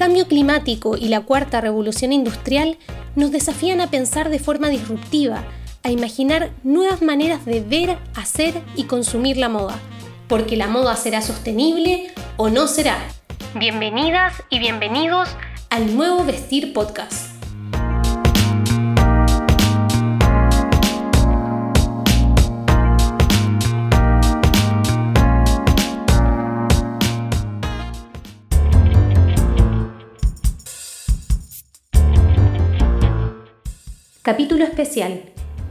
cambio climático y la cuarta revolución industrial nos desafían a pensar de forma disruptiva, a imaginar nuevas maneras de ver, hacer y consumir la moda, porque la moda será sostenible o no será. Bienvenidas y bienvenidos al nuevo Vestir Podcast. Capítulo especial.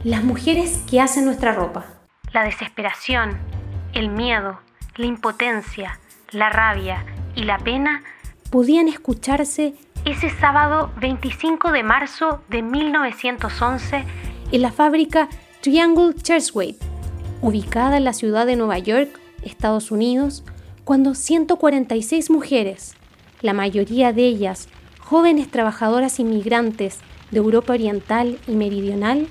Las mujeres que hacen nuestra ropa. La desesperación, el miedo, la impotencia, la rabia y la pena podían escucharse ese sábado 25 de marzo de 1911 en la fábrica Triangle Churchwaite, ubicada en la ciudad de Nueva York, Estados Unidos, cuando 146 mujeres, la mayoría de ellas jóvenes trabajadoras inmigrantes de Europa Oriental y Meridional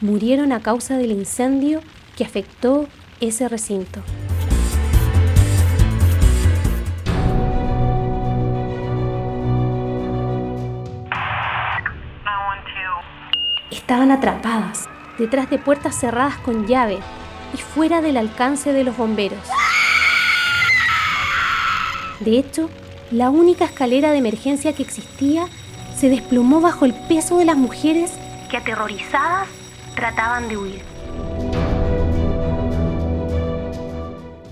murieron a causa del incendio que afectó ese recinto. Estaban atrapadas detrás de puertas cerradas con llave y fuera del alcance de los bomberos. De hecho, la única escalera de emergencia que existía se desplomó bajo el peso de las mujeres que aterrorizadas trataban de huir.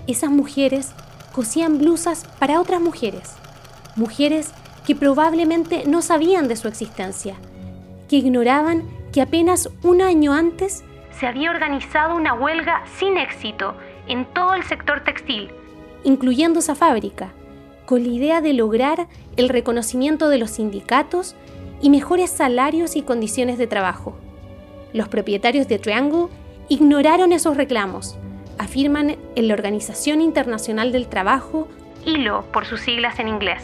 Esas mujeres cosían blusas para otras mujeres, mujeres que probablemente no sabían de su existencia, que ignoraban que apenas un año antes se había organizado una huelga sin éxito en todo el sector textil, incluyendo esa fábrica, con la idea de lograr el reconocimiento de los sindicatos y mejores salarios y condiciones de trabajo. Los propietarios de Triangle ignoraron esos reclamos, afirman en la Organización Internacional del Trabajo, ILO por sus siglas en inglés.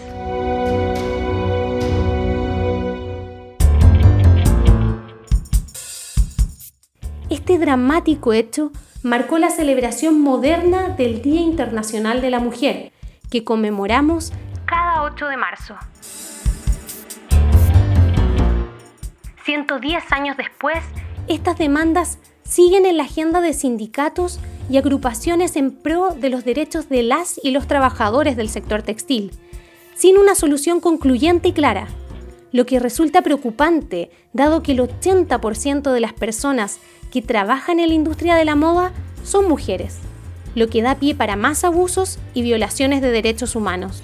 Este dramático hecho marcó la celebración moderna del Día Internacional de la Mujer, que conmemoramos cada 8 de marzo. 110 años después, estas demandas siguen en la agenda de sindicatos y agrupaciones en pro de los derechos de las y los trabajadores del sector textil, sin una solución concluyente y clara, lo que resulta preocupante dado que el 80% de las personas que trabajan en la industria de la moda son mujeres lo que da pie para más abusos y violaciones de derechos humanos.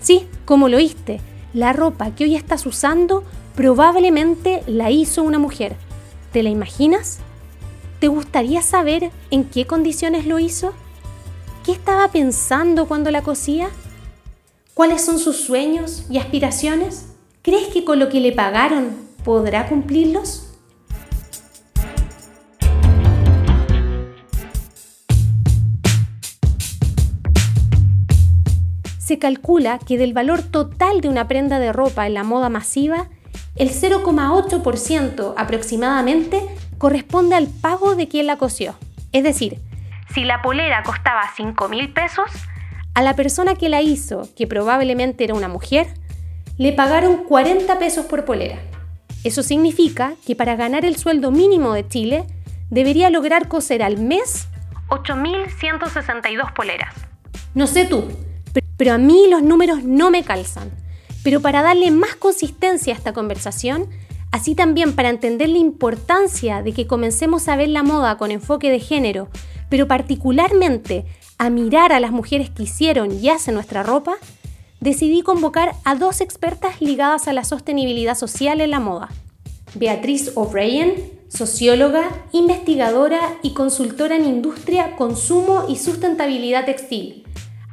Sí, como lo oíste, la ropa que hoy estás usando probablemente la hizo una mujer. ¿Te la imaginas? ¿Te gustaría saber en qué condiciones lo hizo? ¿Qué estaba pensando cuando la cosía? ¿Cuáles son sus sueños y aspiraciones? ¿Crees que con lo que le pagaron podrá cumplirlos? Se calcula que del valor total de una prenda de ropa en la moda masiva, el 0,8% aproximadamente corresponde al pago de quien la cosió. Es decir, si la polera costaba 5 mil pesos, a la persona que la hizo, que probablemente era una mujer, le pagaron 40 pesos por polera. Eso significa que para ganar el sueldo mínimo de Chile, debería lograr coser al mes 8.162 poleras. No sé tú, pero a mí los números no me calzan. Pero para darle más consistencia a esta conversación, así también para entender la importancia de que comencemos a ver la moda con enfoque de género, pero particularmente a mirar a las mujeres que hicieron y hacen nuestra ropa, decidí convocar a dos expertas ligadas a la sostenibilidad social en la moda. Beatriz O'Brien, socióloga, investigadora y consultora en industria, consumo y sustentabilidad textil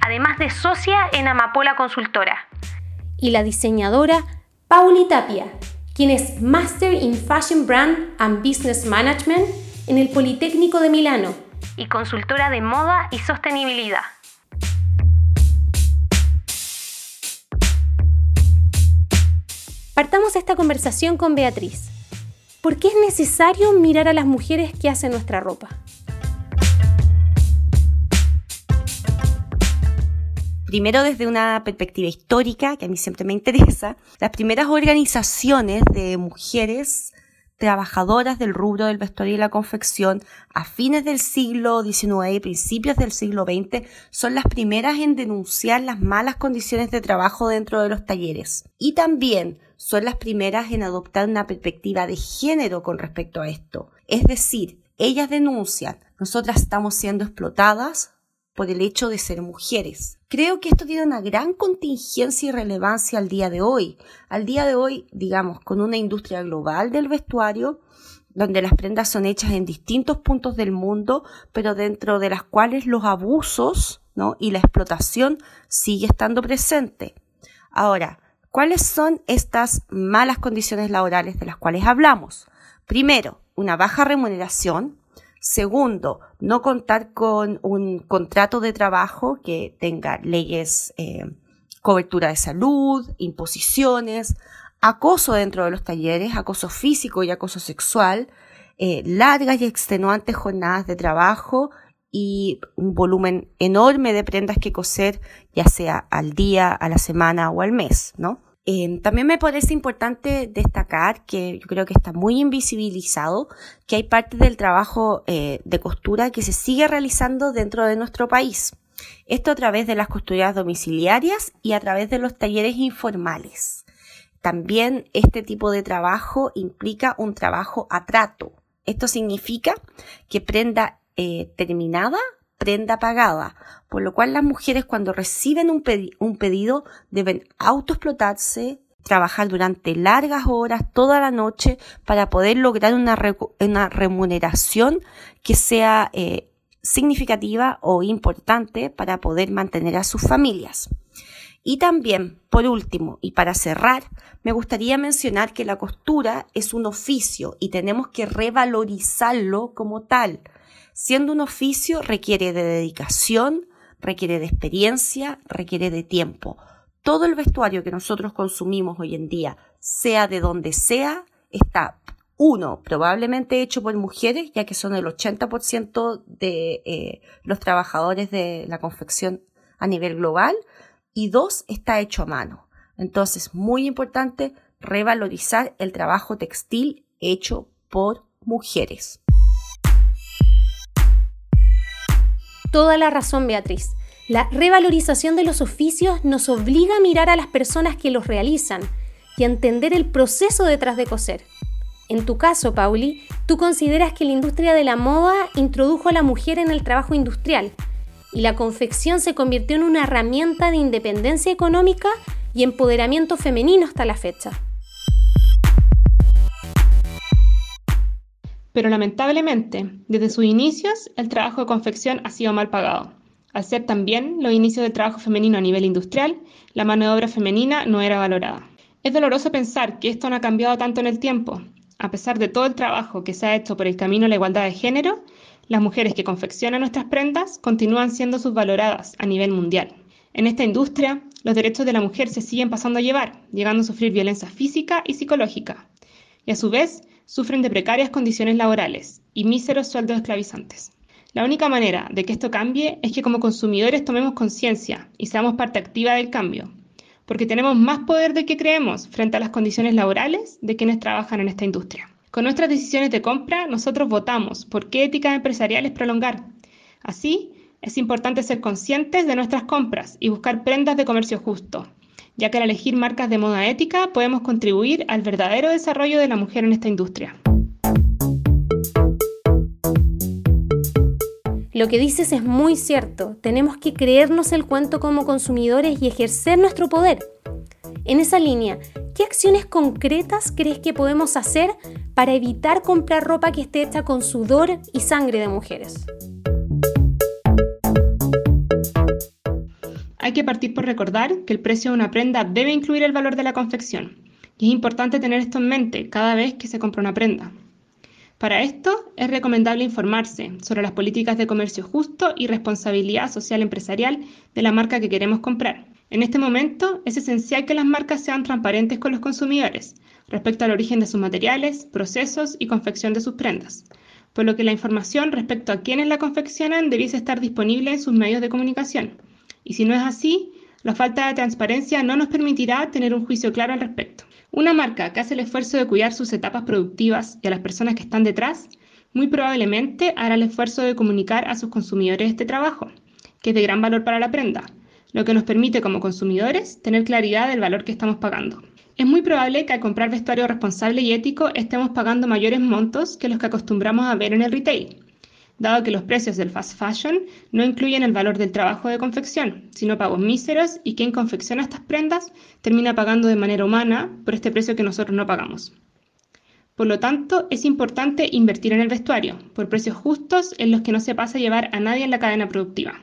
además de socia en Amapola Consultora. Y la diseñadora Pauli Tapia, quien es Master in Fashion Brand and Business Management en el Politécnico de Milano y consultora de moda y sostenibilidad. Partamos esta conversación con Beatriz. ¿Por qué es necesario mirar a las mujeres que hacen nuestra ropa? Primero desde una perspectiva histórica, que a mí siempre me interesa, las primeras organizaciones de mujeres trabajadoras del rubro del vestuario y la confección a fines del siglo XIX y principios del siglo XX son las primeras en denunciar las malas condiciones de trabajo dentro de los talleres. Y también son las primeras en adoptar una perspectiva de género con respecto a esto. Es decir, ellas denuncian, nosotras estamos siendo explotadas por el hecho de ser mujeres. Creo que esto tiene una gran contingencia y relevancia al día de hoy. Al día de hoy, digamos, con una industria global del vestuario, donde las prendas son hechas en distintos puntos del mundo, pero dentro de las cuales los abusos ¿no? y la explotación sigue estando presente. Ahora, ¿cuáles son estas malas condiciones laborales de las cuales hablamos? Primero, una baja remuneración, Segundo, no contar con un contrato de trabajo que tenga leyes, eh, cobertura de salud, imposiciones, acoso dentro de los talleres, acoso físico y acoso sexual, eh, largas y extenuantes jornadas de trabajo y un volumen enorme de prendas que coser, ya sea al día, a la semana o al mes, ¿no? Em, también me parece importante destacar que yo creo que está muy invisibilizado que hay parte del trabajo eh, de costura que se sigue realizando dentro de nuestro país. Esto a través de las costureras domiciliarias y a través de los talleres informales. También este tipo de trabajo implica un trabajo a trato. Esto significa que prenda eh, terminada prenda pagada, por lo cual las mujeres cuando reciben un, pedido deben autoexplotarse, trabajar durante largas horas, toda la noche, para poder lograr una, remuneración que sea eh, significativa o importante para poder mantener a sus familias. Y también, por último, y para cerrar, me gustaría mencionar que la costura es un oficio y tenemos que revalorizarlo como tal. Siendo un oficio requiere de dedicación, requiere de experiencia, requiere de tiempo. Todo el vestuario que nosotros consumimos hoy en día, sea de donde sea, está, uno, probablemente hecho por mujeres, ya que son el 80% de eh, los trabajadores de la confección a nivel global, y dos, está hecho a mano. Entonces, muy importante revalorizar el trabajo textil hecho por mujeres. Toda la razón, Beatriz. La revalorización de los oficios nos obliga a mirar a las personas que los realizan y a entender el proceso detrás de coser. En tu caso, Pauli, tú consideras que la industria de la moda introdujo a la mujer en el trabajo industrial y la confección se convirtió en una herramienta de independencia económica y empoderamiento femenino hasta la fecha. Pero lamentablemente, desde sus inicios, el trabajo de confección ha sido mal pagado. Al ser también los inicios del trabajo femenino a nivel industrial, la mano de obra femenina no era valorada. Es doloroso pensar que esto no ha cambiado tanto en el tiempo. A pesar de todo el trabajo que se ha hecho por el camino a la igualdad de género, las mujeres que confeccionan nuestras prendas continúan siendo subvaloradas a nivel mundial. En esta industria, los derechos de la mujer se siguen pasando a llevar, llegando a sufrir violencia física y psicológica. Y a su vez, sufren de precarias condiciones laborales y míseros sueldos esclavizantes. La única manera de que esto cambie es que como consumidores tomemos conciencia y seamos parte activa del cambio, porque tenemos más poder de que creemos frente a las condiciones laborales de quienes trabajan en esta industria. Con nuestras decisiones de compra, nosotros votamos por qué ética empresarial es prolongar. Así, es importante ser conscientes de nuestras compras y buscar prendas de comercio justo, ya que al elegir marcas de moda ética podemos contribuir al verdadero desarrollo de la mujer en esta industria. Lo que dices es muy cierto, tenemos que creernos el cuento como consumidores y ejercer nuestro poder. En esa línea, ¿qué acciones concretas crees que podemos hacer para evitar comprar ropa que esté hecha con sudor y sangre de mujeres? Hay que partir por recordar que el precio de una prenda debe incluir el valor de la confección, y es importante tener esto en mente cada vez que se compra una prenda. Para esto es recomendable informarse sobre las políticas de comercio justo y responsabilidad social empresarial de la marca que queremos comprar. En este momento es esencial que las marcas sean transparentes con los consumidores respecto al origen de sus materiales, procesos y confección de sus prendas, por lo que la información respecto a quienes la confeccionan debiese estar disponible en sus medios de comunicación y si no es así, La falta de transparencia no nos permitirá tener un juicio claro al respecto. Una marca que hace el esfuerzo de cuidar sus etapas productivas y a las personas que están detrás, muy probablemente hará el esfuerzo de comunicar a sus consumidores este trabajo, que es de gran valor para la prenda, lo que nos permite como consumidores tener claridad del valor que estamos pagando. Es muy probable que al comprar vestuario responsable y ético estemos pagando mayores montos que los que acostumbramos a ver en el retail, dado que los precios del fast fashion no incluyen el valor del trabajo de confección, sino pagos míseros y quien confecciona estas prendas termina pagando de manera humana por este precio que nosotros no pagamos. Por lo tanto, es importante invertir en el vestuario, por precios justos en los que no se pasa a llevar a nadie en la cadena productiva.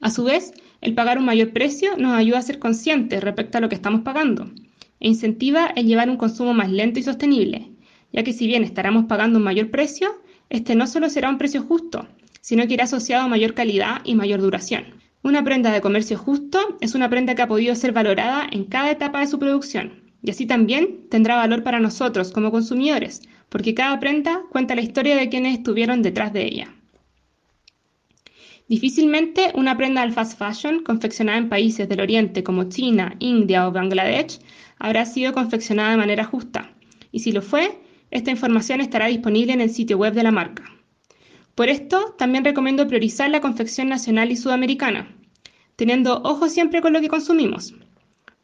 A su vez, el pagar un mayor precio nos ayuda a ser conscientes respecto a lo que estamos pagando e incentiva el llevar un consumo más lento y sostenible, ya que si bien estaremos pagando un mayor precio, este no solo será un precio justo, sino que irá asociado a mayor calidad y mayor duración. Una prenda de comercio justo es una prenda que ha podido ser valorada en cada etapa de su producción, y así también tendrá valor para nosotros como consumidores, porque cada prenda cuenta la historia de quienes estuvieron detrás de ella. Difícilmente una prenda del fast fashion confeccionada en países del Oriente como China, India o Bangladesh habrá sido confeccionada de manera justa, y si lo fue, esta información estará disponible en el sitio web de la marca. Por esto, también recomiendo priorizar la confección nacional y sudamericana, teniendo ojo siempre con lo que consumimos,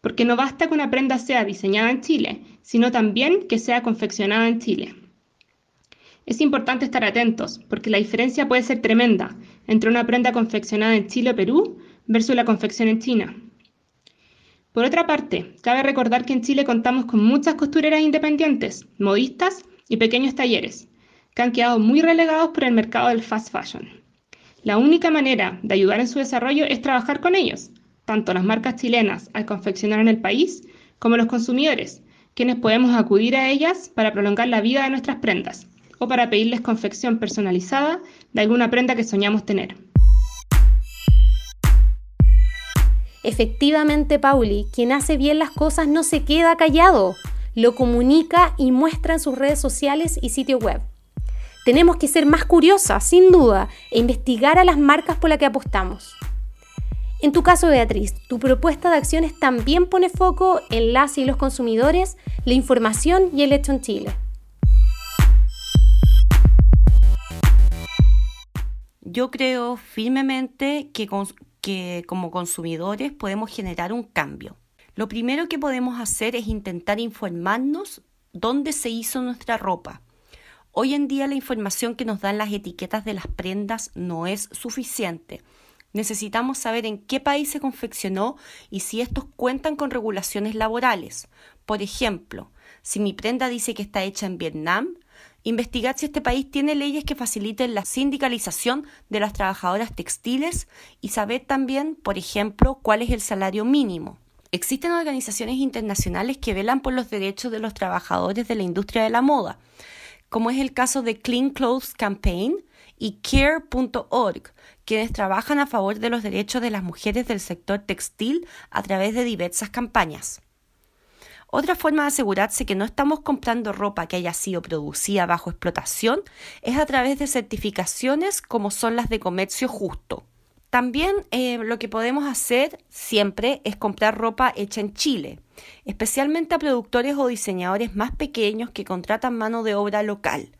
porque no basta que una prenda sea diseñada en Chile, sino también que sea confeccionada en Chile. Es importante estar atentos, porque la diferencia puede ser tremenda entre una prenda confeccionada en Chile o Perú versus la confección en China. Por otra parte, cabe recordar que en Chile contamos con muchas costureras independientes, modistas y pequeños talleres, que han quedado muy relegados por el mercado del fast fashion. La única manera de ayudar en su desarrollo es trabajar con ellos, tanto las marcas chilenas al confeccionar en el país, como los consumidores, quienes podemos acudir a ellas para prolongar la vida de nuestras prendas o para pedirles confección personalizada de alguna prenda que soñamos tener. Efectivamente, Pauli, quien hace bien las cosas no se queda callado, lo comunica y muestra en sus redes sociales y sitio web. Tenemos que ser más curiosas, sin duda, e investigar a las marcas por las que apostamos. En tu caso, Beatriz, tu propuesta de acciones también pone foco en las y los consumidores, la información y el hecho en Chile. Yo creo firmemente que, como consumidores podemos generar un cambio. Lo primero que podemos hacer es intentar informarnos dónde se hizo nuestra ropa. Hoy en día la información que nos dan las etiquetas de las prendas no es suficiente. Necesitamos saber en qué país se confeccionó y si estos cuentan con regulaciones laborales. Por ejemplo, si mi prenda dice que está hecha en Vietnam, investigar si este país tiene leyes que faciliten la sindicalización de las trabajadoras textiles y saber también, por ejemplo, cuál es el salario mínimo. Existen organizaciones internacionales que velan por los derechos de los trabajadores de la industria de la moda, como es el caso de Clean Clothes Campaign y Care.org, quienes trabajan a favor de los derechos de las mujeres del sector textil a través de diversas campañas. Otra forma de asegurarse que no estamos comprando ropa que haya sido producida bajo explotación es a través de certificaciones como son las de comercio justo. También eh, lo que podemos hacer siempre es comprar ropa hecha en Chile, especialmente a productores o diseñadores más pequeños que contratan mano de obra local.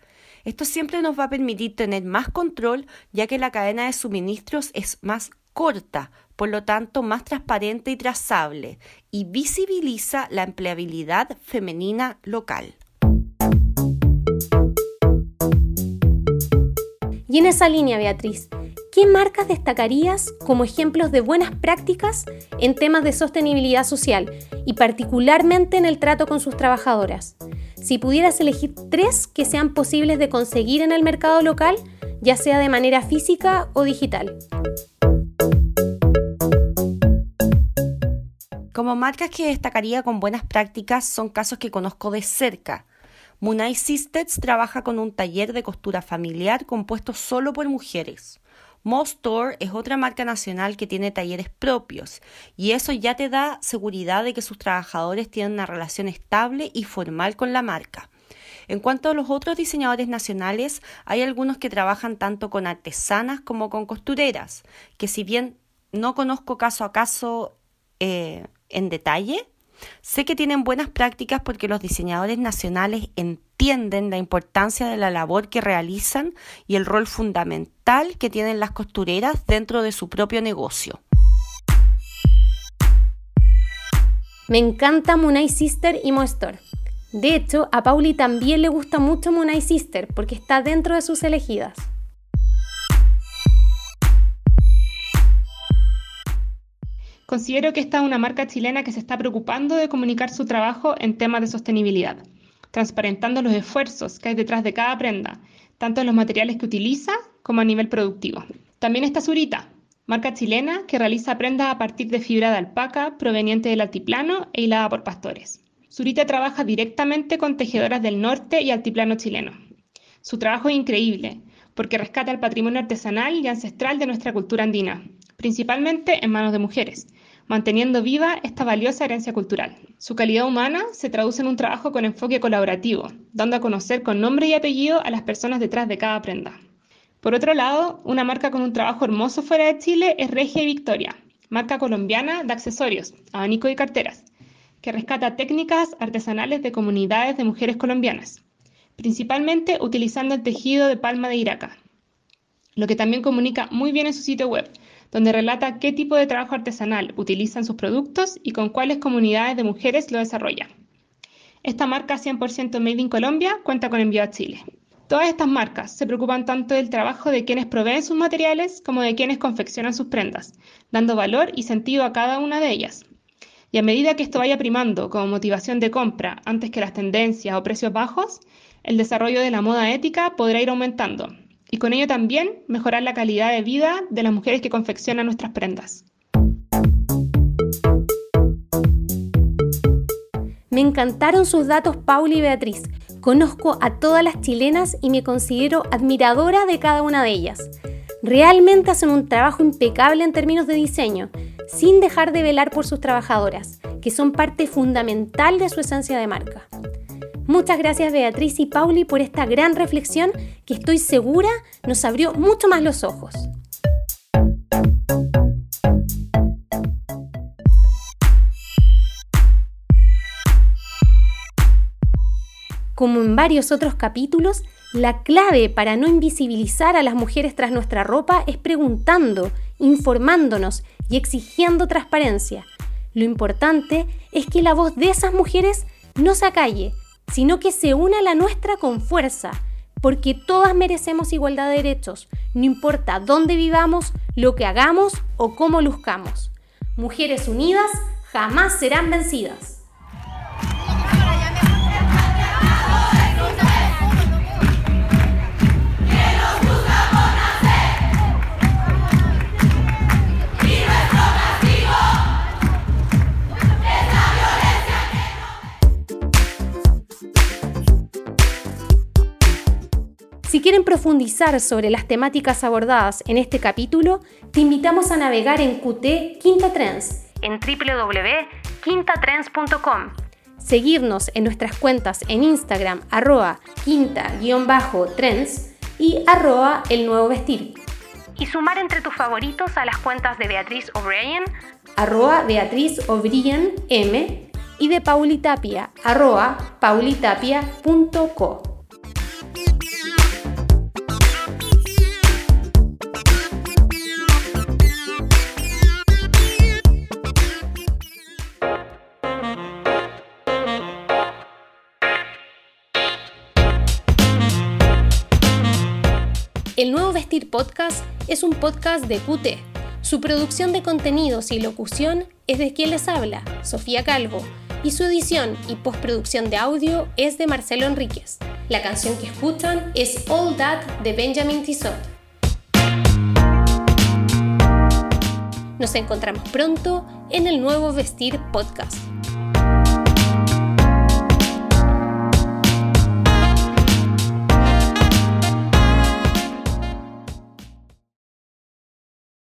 Esto siempre nos va a permitir tener más control ya que la cadena de suministros es más corta, por lo tanto más transparente y trazable, y visibiliza la empleabilidad femenina local. Y en esa línea, Beatriz, ¿qué marcas destacarías como ejemplos de buenas prácticas en temas de sostenibilidad social y particularmente en el trato con sus trabajadoras? Si pudieras elegir tres que sean posibles de conseguir en el mercado local, ya sea de manera física o digital. Como marcas que destacaría con buenas prácticas son casos que conozco de cerca. Munay Sisters trabaja con un taller de costura familiar compuesto solo por mujeres. Mostore es otra marca nacional que tiene talleres propios y eso ya te da seguridad de que sus trabajadores tienen una relación estable y formal con la marca. En cuanto a los otros diseñadores nacionales, hay algunos que trabajan tanto con artesanas como con costureras, que si bien no conozco caso a caso eh, en detalle. Sé que tienen buenas prácticas porque los diseñadores nacionales entienden la importancia de la labor que realizan y el rol fundamental que tienen las costureras dentro de su propio negocio. Me encanta Munay Sister y Moestor. De hecho, a Pauli también le gusta mucho Munay Sister porque está dentro de sus elegidas. Considero que esta es una marca chilena que se está preocupando de comunicar su trabajo en temas de sostenibilidad, transparentando los esfuerzos que hay detrás de cada prenda, tanto en los materiales que utiliza como a nivel productivo. También está Zurita, marca chilena que realiza prendas a partir de fibra de alpaca proveniente del altiplano e hilada por pastores. Zurita trabaja directamente con tejedoras del norte y altiplano chileno. Su trabajo es increíble porque rescata el patrimonio artesanal y ancestral de nuestra cultura andina, principalmente en manos de mujeres, manteniendo viva esta valiosa herencia cultural. Su calidad humana se traduce en un trabajo con enfoque colaborativo, dando a conocer con nombre y apellido a las personas detrás de cada prenda. Por otro lado, una marca con un trabajo hermoso fuera de Chile es Regia y Victoria, marca colombiana de accesorios, abanico y carteras, que rescata técnicas artesanales de comunidades de mujeres colombianas, principalmente utilizando el tejido de palma de Iraca, lo que también comunica muy bien en su sitio web, donde relata qué tipo de trabajo artesanal utilizan sus productos y con cuáles comunidades de mujeres lo desarrollan. Esta marca 100% Made in Colombia cuenta con envío a Chile. Todas estas marcas se preocupan tanto del trabajo de quienes proveen sus materiales como de quienes confeccionan sus prendas, dando valor y sentido a cada una de ellas. Y a medida que esto vaya primando como motivación de compra antes que las tendencias o precios bajos, el desarrollo de la moda ética podrá ir aumentando, y con ello también mejorar la calidad de vida de las mujeres que confeccionan nuestras prendas. Me encantaron sus datos, Pauli y Beatriz. Conozco a todas las chilenas y me considero admiradora de cada una de ellas. Realmente hacen un trabajo impecable en términos de diseño, sin dejar de velar por sus trabajadoras, que son parte fundamental de su esencia de marca. Muchas gracias Beatriz y Pauli por esta gran reflexión que estoy segura nos abrió mucho más los ojos. Como en varios otros capítulos, la clave para no invisibilizar a las mujeres tras nuestra ropa es preguntando, informándonos y exigiendo transparencia. Lo importante es que la voz de esas mujeres no se acalle, sino que se una la nuestra con fuerza, porque todas merecemos igualdad de derechos, no importa dónde vivamos, lo que hagamos o cómo luzcamos. Mujeres unidas jamás serán vencidas. Si quieren profundizar sobre las temáticas abordadas en este capítulo, te invitamos a navegar en QT Quinta Trends en www.quintatrends.com. Seguirnos en nuestras cuentas en Instagram arroba quinta-trends y arroba el nuevo vestir. Y sumar entre tus favoritos a las cuentas de Beatriz O'Brien, arroba Beatriz O'Brien M y de Paulitapia, arroba paulitapia.co. El Nuevo Vestir Podcast es un podcast de QT. Su producción de contenidos y locución es de quien les habla, Sofía Calvo, y su edición y postproducción de audio es de Marcelo Enríquez. La canción que escuchan es All That de Benjamin Tissot. Nos encontramos pronto en el Nuevo Vestir Podcast.